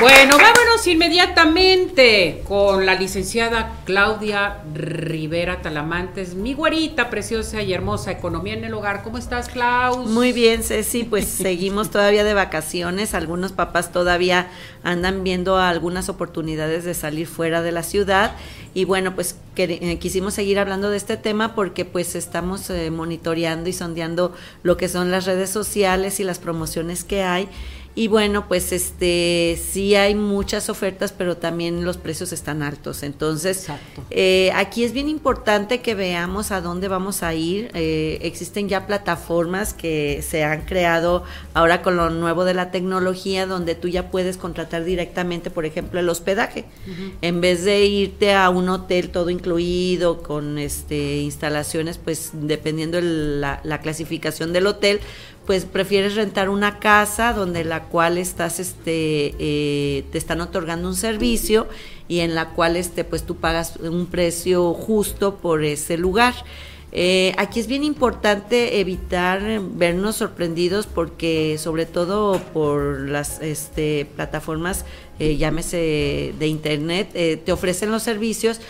Bueno, vámonos inmediatamente con la licenciada Claudia Rivera Talamantes, mi güerita preciosa y hermosa, Economía en el Hogar. ¿Cómo estás, Klaus? Muy bien, Ceci, pues seguimos todavía de vacaciones. Algunos papás todavía andan viendo algunas oportunidades de salir fuera de la ciudad. Y bueno, pues eh, quisimos seguir hablando de este tema porque pues estamos eh, monitoreando y sondeando lo que son las redes sociales y las promociones que hay y bueno, pues este sí hay muchas ofertas, pero también los precios están altos. Entonces, eh, aquí es bien importante que veamos a dónde vamos a ir. Eh, existen ya plataformas que se han creado ahora con lo nuevo de la tecnología, donde tú ya puedes contratar directamente, por ejemplo, el hospedaje. En vez de irte a un hotel todo incluido, con este instalaciones, pues dependiendo de la, la clasificación del hotel, pues prefieres rentar una casa donde la cual estás, este, eh, te están otorgando un servicio y en la cual, este, pues tú pagas un precio justo por ese lugar. Eh, aquí es bien importante evitar vernos sorprendidos porque sobre todo por las este, plataformas, eh, llámese de internet, te ofrecen los servicios,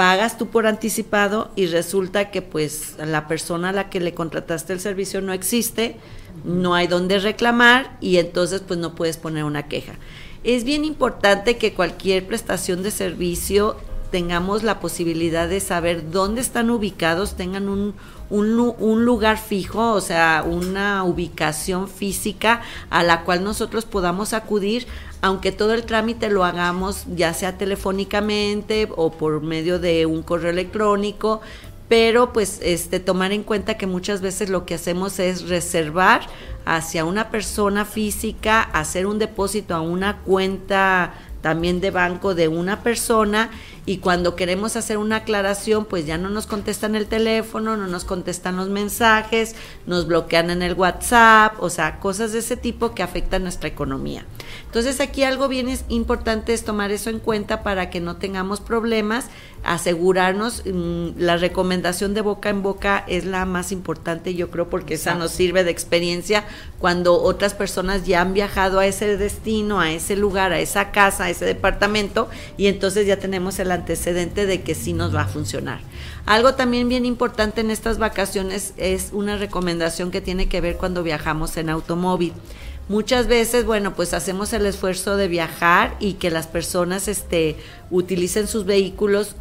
pagas tú por anticipado y resulta que pues la persona a la que le contrataste el servicio no existe, no hay donde reclamar y entonces pues no puedes poner una queja. Es bien importante que cualquier prestación de servicio tengamos la posibilidad de saber dónde están ubicados, tengan un, un, lugar fijo, o sea, una ubicación física a la cual nosotros podamos acudir, aunque todo el trámite lo hagamos ya sea telefónicamente o por medio de un correo electrónico, pero pues este tomar en cuenta que muchas veces lo que hacemos es reservar hacia una persona física, hacer un depósito a una cuenta también de banco de una persona y cuando queremos hacer una aclaración pues ya no nos contestan el teléfono, no nos contestan los mensajes, nos bloquean en el WhatsApp, o sea, cosas de ese tipo que afectan nuestra economía. Entonces aquí algo bien es importante es tomar eso en cuenta para que no tengamos problemas, asegurarnos, mm, la recomendación de boca en boca es la más importante yo creo porque esa nos sirve de experiencia cuando otras personas ya han viajado a ese destino, a ese lugar, a esa casa, a ese departamento y entonces ya tenemos el antecedente de que sí nos va a funcionar. Algo también bien importante en estas vacaciones es una recomendación que tiene que ver cuando viajamos en automóvil. Muchas veces, bueno, pues hacemos el esfuerzo de viajar y que las personas este, utilicen sus vehículos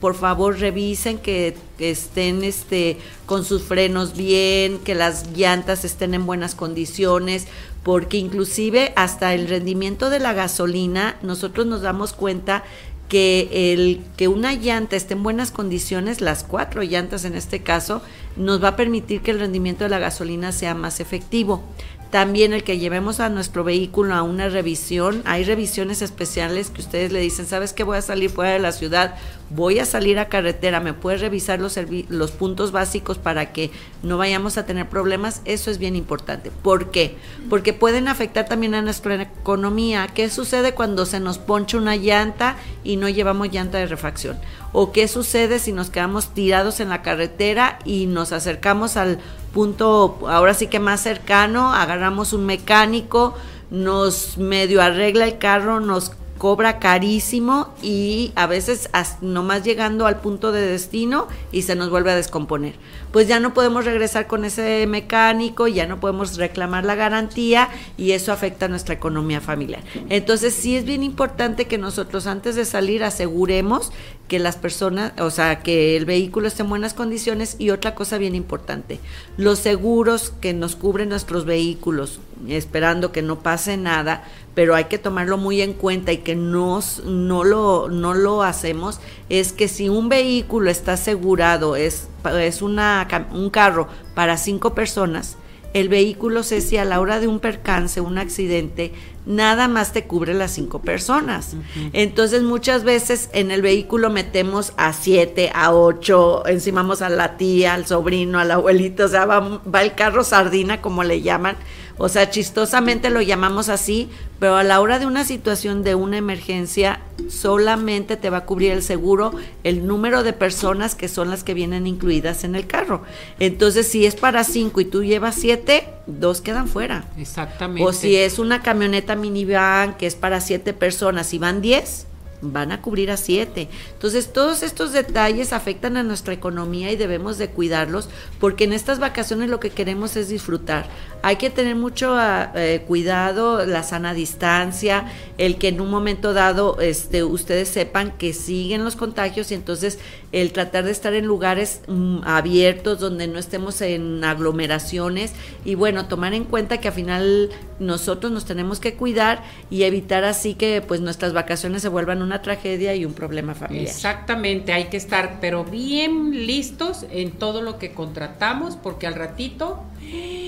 por favor revisen que, estén este con sus frenos bien, que las llantas estén en buenas condiciones, porque inclusive hasta el rendimiento de la gasolina nosotros nos damos cuenta que el que una llanta esté en buenas condiciones, las cuatro llantas en este caso, nos va a permitir que el rendimiento de la gasolina sea más efectivo. También el que llevemos a nuestro vehículo a una revisión, hay revisiones especiales que ustedes le dicen, ¿sabes que voy a salir fuera de la ciudad? Voy a salir a carretera, ¿me puedes revisar los, puntos básicos para que no vayamos a tener problemas? Eso es bien importante. ¿Por qué? Porque pueden afectar también a nuestra economía. ¿Qué sucede cuando se nos poncha una llanta y no llevamos llanta de refacción? ¿O qué sucede si nos quedamos tirados en la carretera y nos acercamos al punto ahora sí que más cercano, agarramos un mecánico, nos medio arregla el carro, nos cobra carísimo y a veces nomás llegando al punto de destino y se nos vuelve a descomponer. Pues ya no podemos regresar con ese mecánico, ya no podemos reclamar la garantía y eso afecta a nuestra economía familiar. Entonces sí es bien importante que nosotros antes de salir aseguremos que las personas, o sea, que el vehículo esté en buenas condiciones y otra cosa bien importante, los seguros que nos cubren nuestros vehículos, esperando que no pase nada, pero hay que tomarlo muy en cuenta y que nos, no, lo, no lo hacemos, es que si un vehículo está asegurado, es, es una, un carro para cinco personas, el vehículo si a la hora de un percance, un accidente, nada más te cubre las cinco personas. Entonces muchas veces en el vehículo metemos a siete, a ocho, encimamos a la tía, al sobrino, al abuelito, o sea, va, va el carro sardina como le llaman, O sea, chistosamente lo llamamos así, pero a la hora de una situación de una emergencia, solamente te va a cubrir el seguro el número de personas que son las que vienen incluidas en el carro. Entonces, si es para cinco y tú llevas siete, dos quedan fuera. Exactamente. O si es una camioneta minivan que es para siete personas y van diez, van a cubrir a siete. Entonces, todos estos detalles afectan a nuestra economía y debemos de cuidarlos porque en estas vacaciones lo que queremos es disfrutar. Hay que tener mucho ah, eh, cuidado, la sana distancia, el que en un momento dado este, ustedes sepan que siguen los contagios y entonces el tratar de estar en lugares mm, abiertos donde no estemos en aglomeraciones y bueno, tomar en cuenta que al final nosotros nos tenemos que cuidar y evitar así que pues nuestras vacaciones se vuelvan una tragedia y un problema familiar. Exactamente, hay que estar pero bien listos en todo lo que contratamos porque al ratito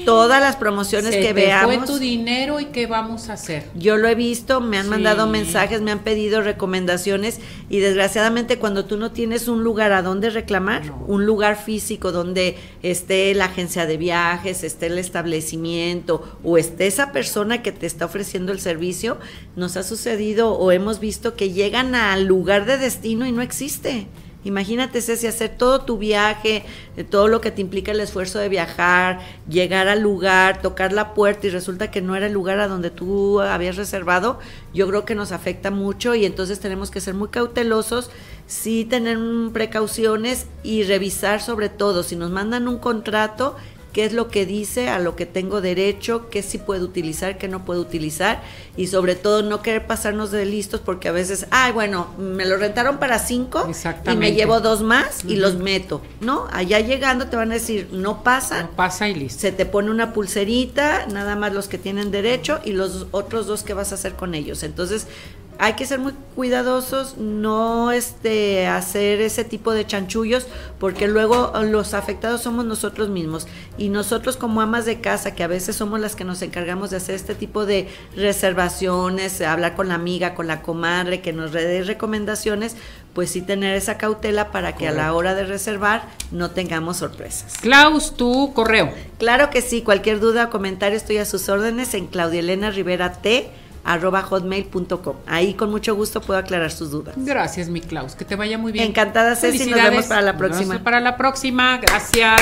todas las promociones se que te veamos. fue tu dinero y qué vamos a hacer. Yo lo he visto, me han Sí. mandado mensajes, me han pedido recomendaciones y desgraciadamente cuando tú no tienes un lugar a donde reclamar, No. un lugar físico donde esté la agencia de viajes, esté el establecimiento o esté esa persona que te está ofreciendo el servicio, nos ha sucedido o hemos visto que llegan al lugar de destino y no existe. Imagínate, Ceci, hacer todo tu viaje, eh, todo lo que te implica el esfuerzo de viajar, llegar al lugar, tocar la puerta y resulta que no era el lugar a donde tú habías reservado, yo creo que nos afecta mucho y entonces tenemos que ser muy cautelosos, sí tener precauciones y revisar sobre todo, si nos mandan un contrato, qué es lo que dice, a lo que tengo derecho, qué sí puedo utilizar, qué no puedo utilizar y sobre todo no querer pasarnos de listos porque a veces, ay, bueno, me lo rentaron para cinco y me llevo dos más y los meto, ¿no? Allá llegando te van a decir, no pasa, No pasa y listo. se te pone una pulserita, nada más los que tienen derecho y los otros dos que vas a hacer con ellos. Entonces, hay que ser muy cuidadosos, no este hacer ese tipo de chanchullos, porque luego eh, los afectados somos nosotros mismos. Y nosotros como amas de casa, que a veces somos las que nos encargamos de hacer este tipo de reservaciones, hablar con la amiga, con la comadre, que nos dé recomendaciones, pues sí tener esa cautela para que a la hora de reservar no tengamos sorpresas. Klaus, tu correo. Claro que sí, cualquier duda o comentario estoy a sus órdenes en claudielena rivera t arroba hotmail.com. Ahí con mucho gusto puedo aclarar sus dudas. Gracias, mi Klaus. Que te vaya muy bien. Encantada, Ceci. Nos vemos para la Nos vemos próxima. Para la próxima. Gracias.